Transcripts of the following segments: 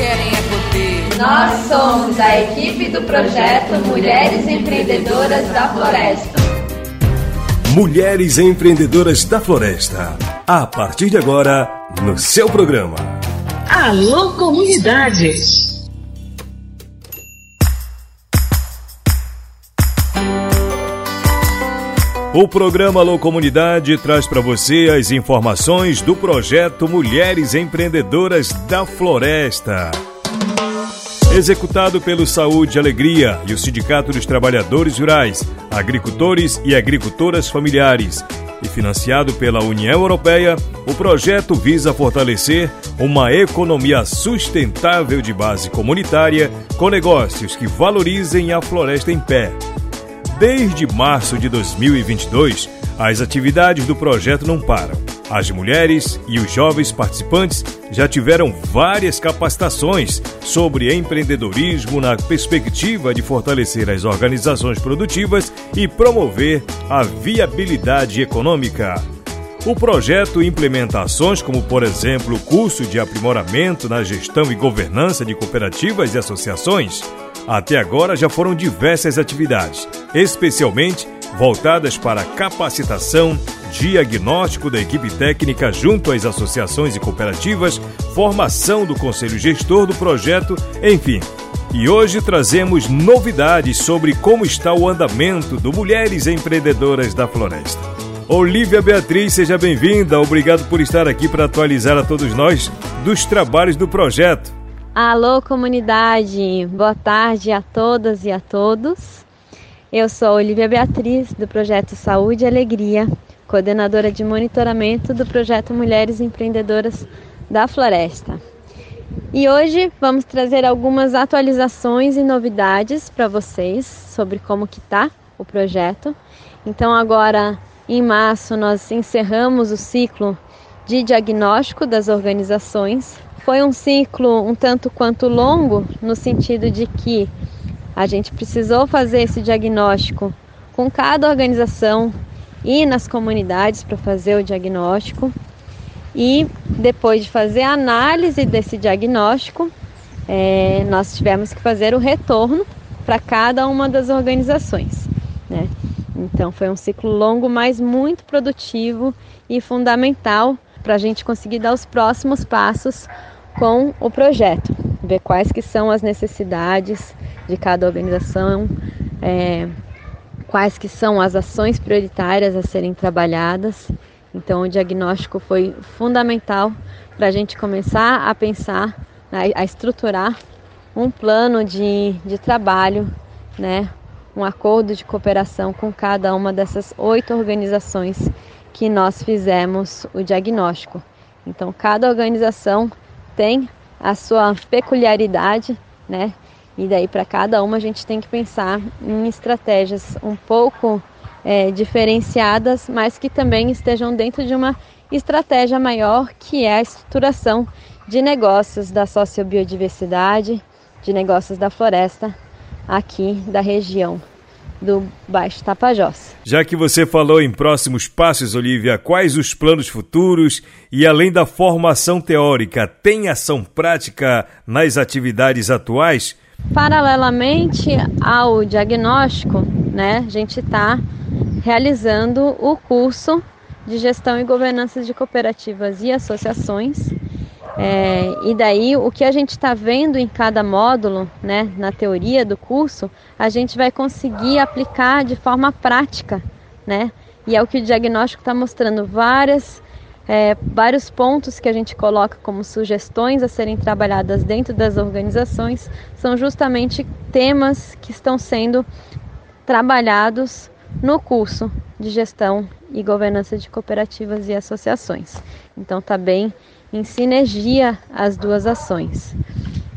querem é poder. Nós somos a equipe do projeto Mulheres Empreendedoras da Floresta. Mulheres Empreendedoras da Floresta. A partir de agora, no seu programa. Alô, comunidade! O programa Alô Comunidade traz para você as informações do projeto Mulheres Empreendedoras da Floresta. Executado pelo Saúde e Alegria e o Sindicato dos Trabalhadores Rurais, Agricultores e Agricultoras Familiares, e financiado pela União Europeia, o projeto visa fortalecer uma economia sustentável de base comunitária com negócios que valorizem a floresta em pé Desde março de 2022, as atividades do projeto não param. As mulheres e os jovens participantes já tiveram várias capacitações sobre empreendedorismo na perspectiva de fortalecer as organizações produtivas e promover a viabilidade econômica. O projeto implementa ações como, por exemplo, o curso de aprimoramento na gestão e governança de cooperativas e associações até agora já foram diversas atividades, especialmente voltadas para capacitação, diagnóstico da equipe técnica junto às associações e cooperativas, formação do conselho gestor do projeto, enfim. E hoje trazemos novidades sobre como está o andamento do Mulheres Empreendedoras da Floresta. Olivia Beatriz, seja bem-vinda. Obrigado por estar aqui para atualizar a todos nós dos trabalhos do projeto. Alô, comunidade! Boa tarde a todas e a todos. Eu sou Olivia Beatriz, do projeto Saúde e Alegria, coordenadora de monitoramento do projeto Mulheres Empreendedoras da Floresta. E hoje vamos trazer algumas atualizações e novidades para vocês sobre como que está o projeto. Então agora em março nós encerramos o ciclo de diagnóstico das organizações foi um ciclo um tanto quanto longo, no sentido de que a gente precisou fazer esse diagnóstico com cada organização e nas comunidades para fazer o diagnóstico. E depois de fazer a análise desse diagnóstico, é, nós tivemos que fazer o retorno para cada uma das organizações. Né? Então foi um ciclo longo, mas muito produtivo e fundamental para a gente conseguir dar os próximos passos com o projeto, ver quais que são as necessidades de cada organização, é, quais que são as ações prioritárias a serem trabalhadas. Então, o diagnóstico foi fundamental para a gente começar a pensar, né, a estruturar um plano de, de trabalho, né, um acordo de cooperação com cada uma dessas oito organizações que nós fizemos o diagnóstico. Então, cada organização tem a sua peculiaridade, né? E daí para cada uma a gente tem que pensar em estratégias um pouco é, diferenciadas, mas que também estejam dentro de uma estratégia maior, que é a estruturação de negócios da sociobiodiversidade, de negócios da floresta aqui da região do Baixo Tapajós. Já que você falou em próximos passos, Olivia, quais os planos futuros e além da formação teórica, tem ação prática nas atividades atuais? Paralelamente ao diagnóstico, né, a gente está realizando o curso de gestão e governança de cooperativas e associações é, e daí o que a gente está vendo em cada módulo, né, na teoria do curso, a gente vai conseguir aplicar de forma prática, né? E é o que o diagnóstico está mostrando várias, é, vários pontos que a gente coloca como sugestões a serem trabalhadas dentro das organizações, são justamente temas que estão sendo trabalhados no curso de gestão e governança de cooperativas e associações. Então tá bem em sinergia as duas ações.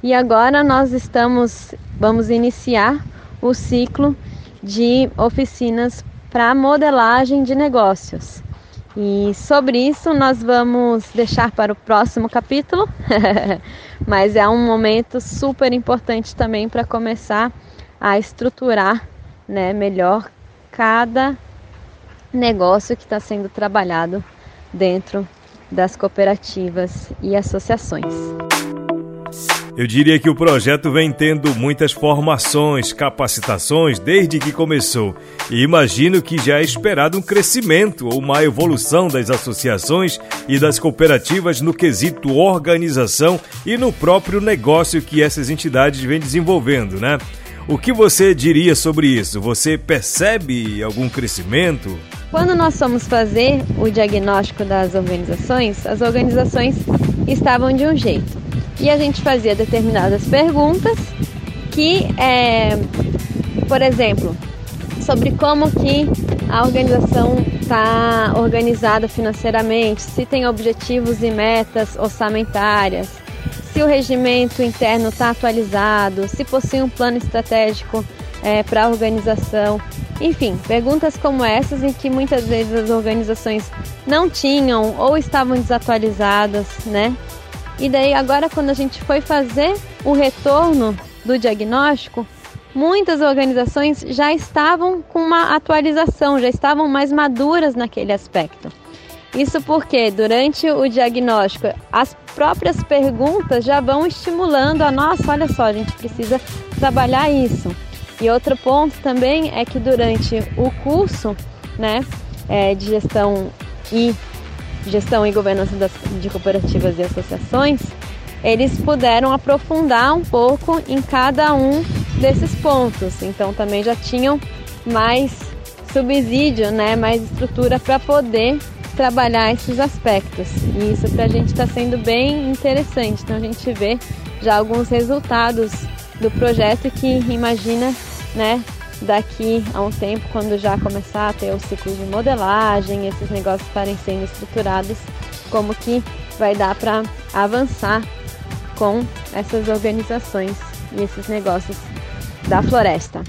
E agora nós estamos, vamos iniciar o ciclo de oficinas para modelagem de negócios. E sobre isso nós vamos deixar para o próximo capítulo, mas é um momento super importante também para começar a estruturar né, melhor cada negócio que está sendo trabalhado dentro das cooperativas e associações. Eu diria que o projeto vem tendo muitas formações, capacitações desde que começou. E imagino que já é esperado um crescimento ou uma evolução das associações e das cooperativas no quesito organização e no próprio negócio que essas entidades vêm desenvolvendo, né? O que você diria sobre isso? Você percebe algum crescimento? Quando nós fomos fazer o diagnóstico das organizações, as organizações estavam de um jeito. E a gente fazia determinadas perguntas que, é, por exemplo, sobre como que a organização está organizada financeiramente, se tem objetivos e metas orçamentárias, se o regimento interno está atualizado, se possui um plano estratégico é, para a organização. Enfim, perguntas como essas em que muitas vezes as organizações não tinham ou estavam desatualizadas, né? E daí agora quando a gente foi fazer o retorno do diagnóstico, muitas organizações já estavam com uma atualização, já estavam mais maduras naquele aspecto. Isso porque durante o diagnóstico as próprias perguntas já vão estimulando a nossa, olha só, a gente precisa trabalhar isso. E outro ponto também é que durante o curso, né, é, de gestão e gestão e governança das, de cooperativas e associações, eles puderam aprofundar um pouco em cada um desses pontos. Então também já tinham mais subsídio, né, mais estrutura para poder trabalhar esses aspectos. E isso para a gente está sendo bem interessante. Então a gente vê já alguns resultados do projeto que imagina, né, daqui a um tempo, quando já começar a ter o ciclo de modelagem, esses negócios estarem sendo estruturados, como que vai dar para avançar com essas organizações e esses negócios da floresta.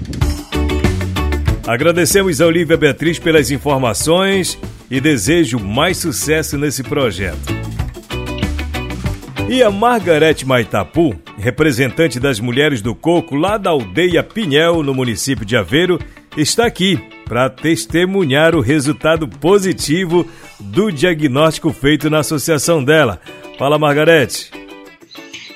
Agradecemos a Olivia Beatriz pelas informações e desejo mais sucesso nesse projeto. E a Margarete Maitapu, representante das mulheres do coco lá da aldeia Pinhel, no município de Aveiro, está aqui para testemunhar o resultado positivo do diagnóstico feito na associação dela. Fala, Margarete.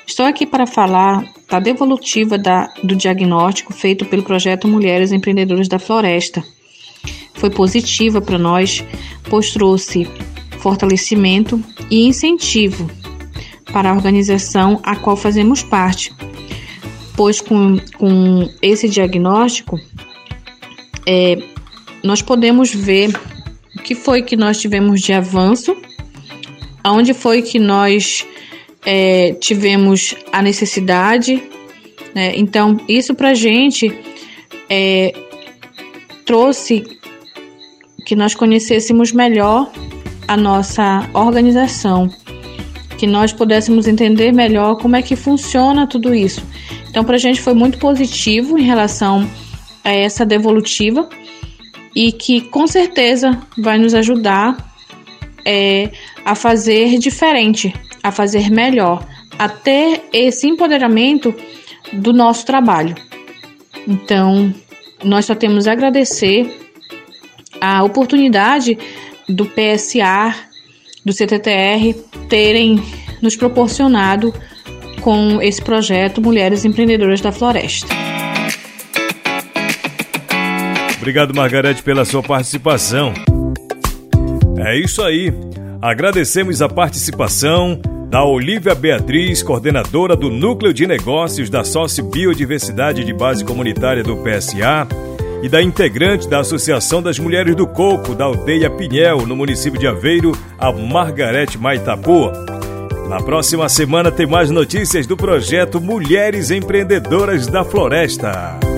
Estou aqui para falar da devolutiva da, do diagnóstico feito pelo projeto Mulheres Empreendedoras da Floresta foi positiva para nós, pois trouxe fortalecimento e incentivo para a organização a qual fazemos parte, pois com, com esse diagnóstico é, nós podemos ver o que foi que nós tivemos de avanço, aonde foi que nós é, tivemos a necessidade. Né? Então, isso para a gente é, trouxe que nós conhecêssemos melhor a nossa organização, que nós pudéssemos entender melhor como é que funciona tudo isso. Então, para a gente foi muito positivo em relação a essa devolutiva e que com certeza vai nos ajudar é, a fazer diferente, a fazer melhor, a ter esse empoderamento do nosso trabalho. Então, nós só temos a agradecer a oportunidade do PSA, do CTTR terem nos proporcionado com esse projeto Mulheres Empreendedoras da Floresta. Obrigado, Margarete, pela sua participação. É isso aí. Agradecemos a participação da Olivia Beatriz, coordenadora do Núcleo de Negócios da Sócio Biodiversidade de Base Comunitária do PSA e da integrante da Associação das Mulheres do Coco da aldeia Pinhel, no município de Aveiro, a Margarete Maitapu. Na próxima semana tem mais notícias do projeto Mulheres Empreendedoras da Floresta.